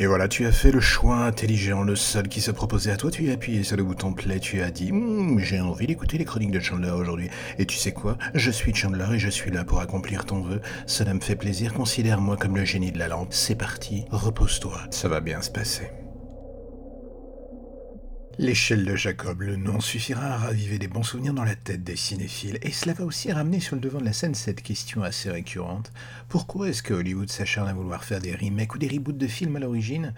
Et voilà, tu as fait le choix intelligent, le seul qui se proposait à toi, tu as appuyé sur le bouton play, tu as dit Hum, j'ai envie d'écouter les chroniques de Chandler aujourd'hui. Et tu sais quoi? Je suis Chandler et je suis là pour accomplir ton vœu. Cela me fait plaisir, considère-moi comme le génie de la lampe. C'est parti, repose-toi, ça va bien se passer. L'échelle de Jacob, le nom suffira à raviver des bons souvenirs dans la tête des cinéphiles, et cela va aussi ramener sur le devant de la scène cette question assez récurrente. Pourquoi est-ce que Hollywood s'acharne à vouloir faire des remakes ou des reboots de films à l'origine?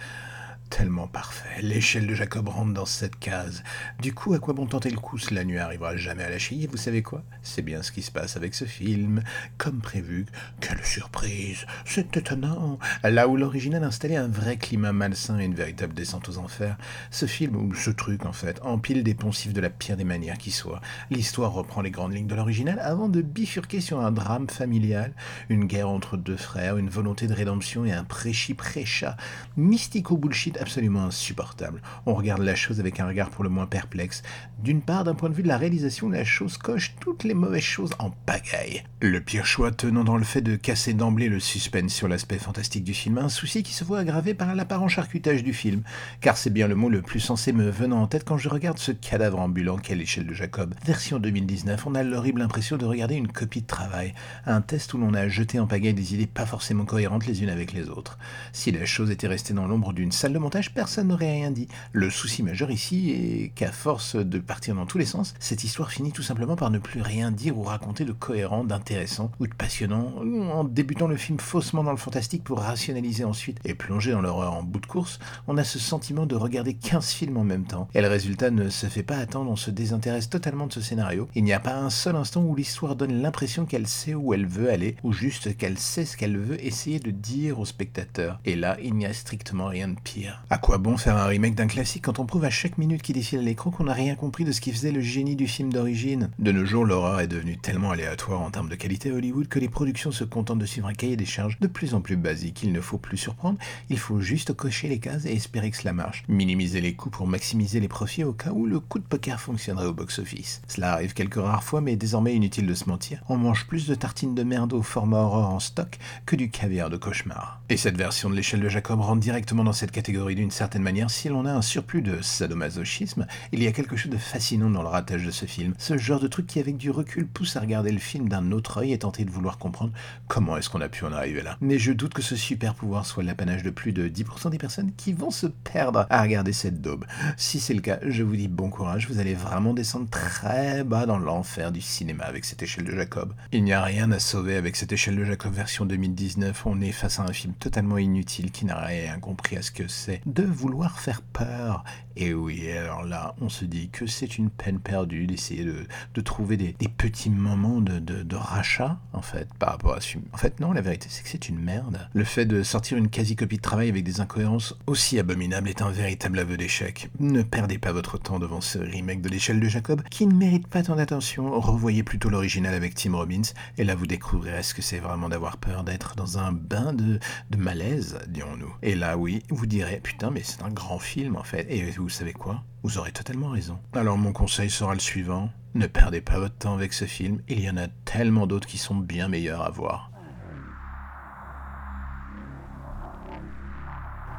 Tellement parfait. L'échelle de Jacob rentre dans cette case. Du coup, à quoi bon tenter le coup? La nuit arrivera jamais à la cheville. Et vous savez quoi? C'est bien ce qui se passe avec ce film. Comme prévu. Quelle surprise C'est étonnant Là où l'original installait un vrai climat malsain et une véritable descente aux enfers, ce film, ou ce truc en fait, empile des poncifs de la pire des manières qui soit. L'histoire reprend les grandes lignes de l'original avant de bifurquer sur un drame familial, une guerre entre deux frères, une volonté de rédemption et un prêchi-prêcha mystico-bullshit absolument insupportable. On regarde la chose avec un regard pour le moins perplexe. D'une part, d'un point de vue de la réalisation, la chose coche toutes les mauvaises choses en pagaille. Le pire choix tenant dans le fait de casser d'emblée le suspense sur l'aspect fantastique du film, un souci qui se voit aggravé par l'apparent charcutage du film, car c'est bien le mot le plus censé me venant en tête quand je regarde ce cadavre ambulant qu'est l'échelle de Jacob. Version 2019, on a l'horrible impression de regarder une copie de travail, un test où l'on a jeté en pagaille des idées pas forcément cohérentes les unes avec les autres. Si la chose était restée dans l'ombre d'une salle de personne n'aurait rien dit. Le souci majeur ici est qu'à force de partir dans tous les sens, cette histoire finit tout simplement par ne plus rien dire ou raconter de cohérent, d'intéressant ou de passionnant, en débutant le film faussement dans le fantastique pour rationaliser ensuite et plonger dans l'horreur en bout de course, on a ce sentiment de regarder 15 films en même temps. Et le résultat ne se fait pas attendre, on se désintéresse totalement de ce scénario. Il n'y a pas un seul instant où l'histoire donne l'impression qu'elle sait où elle veut aller, ou juste qu'elle sait ce qu'elle veut essayer de dire au spectateur. Et là, il n'y a strictement rien de pire. À quoi bon faire un remake d'un classique quand on prouve à chaque minute qui défile l'écran qu'on n'a rien compris de ce qui faisait le génie du film d'origine? De nos jours, l'horreur est devenue tellement aléatoire en termes de qualité à Hollywood que les productions se contentent de suivre un cahier des charges de plus en plus basique. Il ne faut plus surprendre, il faut juste cocher les cases et espérer que cela marche. Minimiser les coûts pour maximiser les profits au cas où le coup de poker fonctionnerait au box-office. Cela arrive quelques rares fois, mais désormais inutile de se mentir. On mange plus de tartines de merde au format horreur en stock que du caviar de cauchemar. Et cette version de l'échelle de Jacob rentre directement dans cette catégorie d'une certaine manière, si l'on a un surplus de sadomasochisme, il y a quelque chose de fascinant dans le ratage de ce film. Ce genre de truc qui, avec du recul, pousse à regarder le film d'un autre œil et tenter de vouloir comprendre comment est-ce qu'on a pu en arriver là. Mais je doute que ce super pouvoir soit l'apanage de plus de 10% des personnes qui vont se perdre à regarder cette daube. Si c'est le cas, je vous dis bon courage, vous allez vraiment descendre très bas dans l'enfer du cinéma avec cette échelle de Jacob. Il n'y a rien à sauver avec cette échelle de Jacob version 2019, on est face à un film totalement inutile qui n'a rien compris à ce que c'est de vouloir faire peur. Et oui, alors là, on se dit que c'est une peine perdue d'essayer de, trouver des, petits moments de, de, rachat, en fait, par rapport à ce film. En fait, non, la vérité, c'est que c'est une merde. Le fait de sortir une quasi-copie de travail avec des incohérences aussi abominables est un véritable aveu d'échec. Ne perdez pas votre temps devant ce remake de l'échelle de Jacob, qui ne mérite pas tant d'attention. Revoyez plutôt l'original avec Tim Robbins, et là vous découvrirez ce que c'est vraiment d'avoir peur d'être dans un bain de, de malaise, dirons-nous. Et là, oui, vous direz, putain, mais c'est un grand film en fait. Et vous savez quoi? Vous aurez totalement raison. Alors mon conseil sera le suivant. Ne perdez pas votre temps avec ce film, il y en a tellement d'autres qui sont bien meilleurs à voir.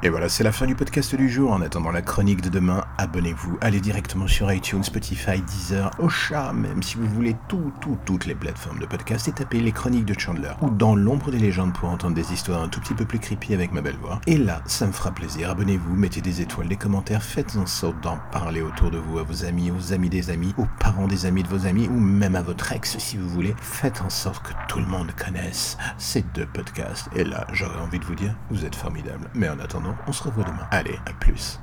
Et voilà, c'est la fin du podcast du jour. En attendant la chronique de demain, abonnez-vous, allez directement sur iTunes, Spotify, Deezer, Ocha, même si vous voulez tout, tout, toutes les plateformes de podcast et tapez les chroniques de Chandler ou dans l'ombre des légendes pour entendre des histoires un tout petit peu plus creepy avec ma belle voix. Et là, ça me fera plaisir. Abonnez-vous, mettez des étoiles, des commentaires, faites en sorte d'en parler autour de vous, à vos amis, aux amis des amis, aux parents des amis de vos amis ou même à votre ex si vous voulez. Faites en sorte que tout le monde connaisse ces deux podcasts. Et là, j'aurais envie de vous dire, vous êtes formidables. Mais en attendant, on se revoit demain. Allez, à plus.